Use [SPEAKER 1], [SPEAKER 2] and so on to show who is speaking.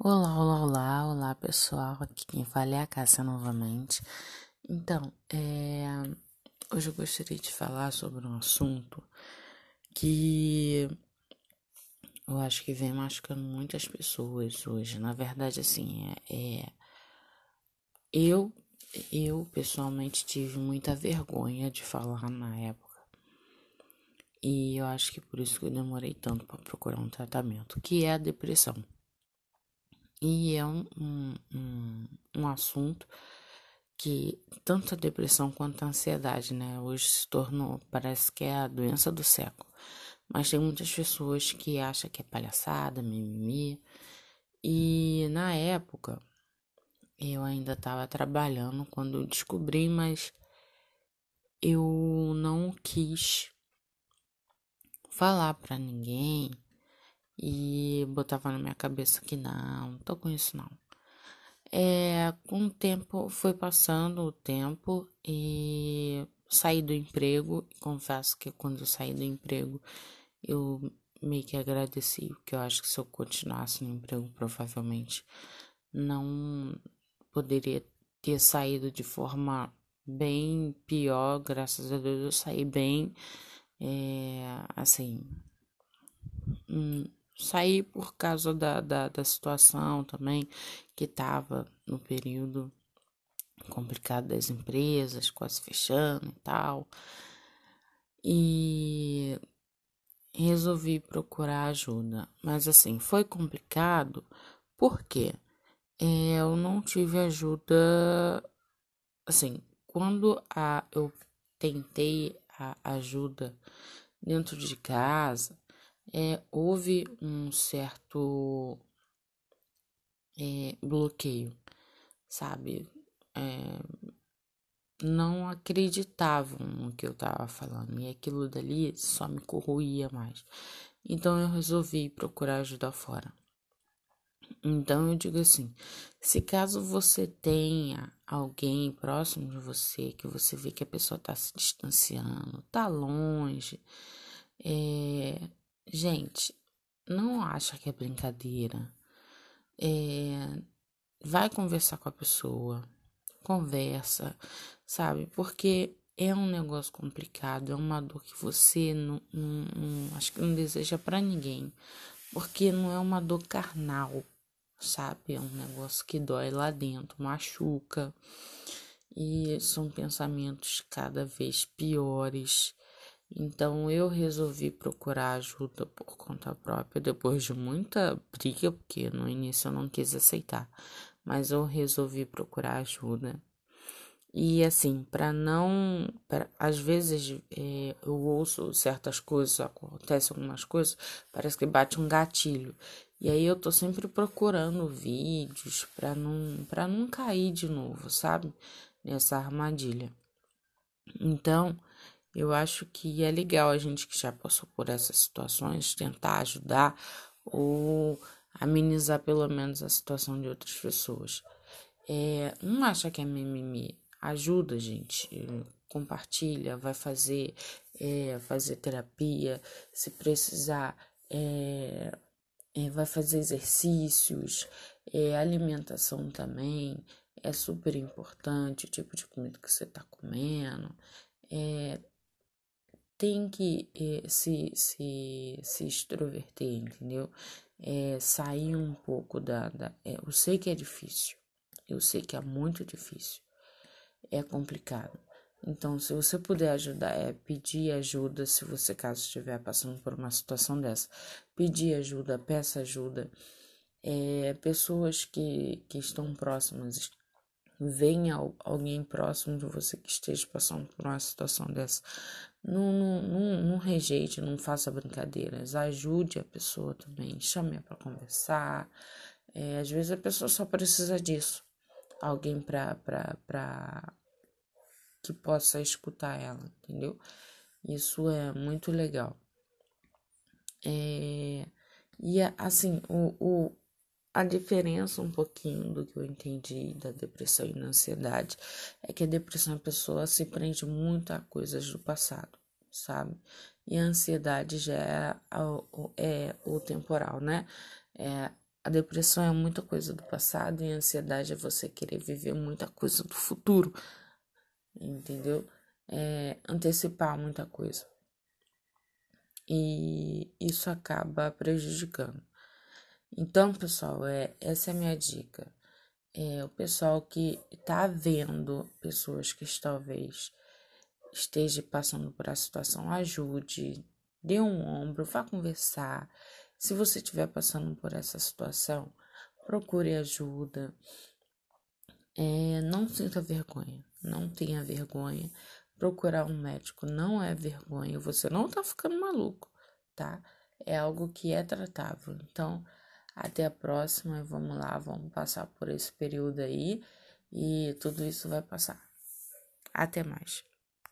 [SPEAKER 1] Olá, olá, olá, olá pessoal, aqui quem fala é a Cássia novamente. Então, é... hoje eu gostaria de falar sobre um assunto que eu acho que vem machucando muitas pessoas hoje. Na verdade, assim, é, é... eu, eu pessoalmente tive muita vergonha de falar na época. E eu acho que por isso que eu demorei tanto para procurar um tratamento, que é a depressão. E é um, um, um, assunto que tanto a depressão quanto a ansiedade, né, hoje se tornou, parece que é a doença do século. Mas tem muitas pessoas que acham que é palhaçada, mimimi. E na época, eu ainda estava trabalhando quando descobri, mas eu não quis falar para ninguém e botava na minha cabeça que não, não tô com isso não. É, com o tempo, foi passando o tempo e saí do emprego. Confesso que quando eu saí do emprego, eu meio que agradeci, porque eu acho que se eu continuasse no emprego, provavelmente não poderia ter saído de forma bem pior. Graças a Deus eu saí bem, é, assim, hum, Saí por causa da, da, da situação também, que estava no período complicado das empresas, quase fechando e tal. E resolvi procurar ajuda. Mas assim, foi complicado porque é, eu não tive ajuda. Assim, quando a, eu tentei a ajuda dentro de casa, é, houve um certo é, bloqueio, sabe? É, não acreditavam no que eu tava falando e aquilo dali só me corroía mais. Então eu resolvi procurar ajuda fora. Então eu digo assim: se caso você tenha alguém próximo de você, que você vê que a pessoa tá se distanciando, tá longe, é, Gente, não acha que é brincadeira. É, vai conversar com a pessoa, conversa, sabe? Porque é um negócio complicado, é uma dor que você não, não, não acho que não deseja para ninguém, porque não é uma dor carnal, sabe? É um negócio que dói lá dentro, machuca. E são pensamentos cada vez piores então eu resolvi procurar ajuda por conta própria depois de muita briga, porque no início eu não quis aceitar, mas eu resolvi procurar ajuda. E assim, para não. Pra, às vezes é, eu ouço certas coisas, acontecem algumas coisas, parece que bate um gatilho. E aí eu tô sempre procurando vídeos para não, pra não cair de novo, sabe? Nessa armadilha. Então, eu acho que é legal a gente que já passou por essas situações tentar ajudar ou amenizar pelo menos a situação de outras pessoas. É, não acha que é mimimi. Ajuda, gente. Compartilha, vai fazer, é, fazer terapia, se precisar, é, é, vai fazer exercícios, é, alimentação também. É super importante o tipo de comida que você está comendo. É, tem que é, se, se, se extroverter, entendeu? É, sair um pouco da. da é, eu sei que é difícil, eu sei que é muito difícil, é complicado. Então, se você puder ajudar, é pedir ajuda, se você caso estiver passando por uma situação dessa, pedir ajuda, peça ajuda. É, pessoas que, que estão próximas, venha alguém próximo de você que esteja passando por uma situação dessa. Não, não, não, não rejeite, não faça brincadeiras. Ajude a pessoa também. Chame-a para conversar. É, às vezes a pessoa só precisa disso. Alguém para pra, que possa escutar ela, entendeu? Isso é muito legal. É, e assim, o, o, a diferença um pouquinho do que eu entendi da depressão e da ansiedade é que a depressão a pessoa se prende muito a coisas do passado, sabe? E a ansiedade já é, o, é o temporal, né? É, A depressão é muita coisa do passado e a ansiedade é você querer viver muita coisa do futuro, entendeu? É antecipar muita coisa. E isso acaba prejudicando. Então, pessoal, é, essa é a minha dica. É, o pessoal que está vendo pessoas que talvez esteja passando por a situação, ajude, dê um ombro, vá conversar. Se você estiver passando por essa situação, procure ajuda. É, não sinta vergonha, não tenha vergonha. Procurar um médico não é vergonha, você não tá ficando maluco, tá? É algo que é tratável. Então, até a próxima, vamos lá, vamos passar por esse período aí e tudo isso vai passar. Até mais.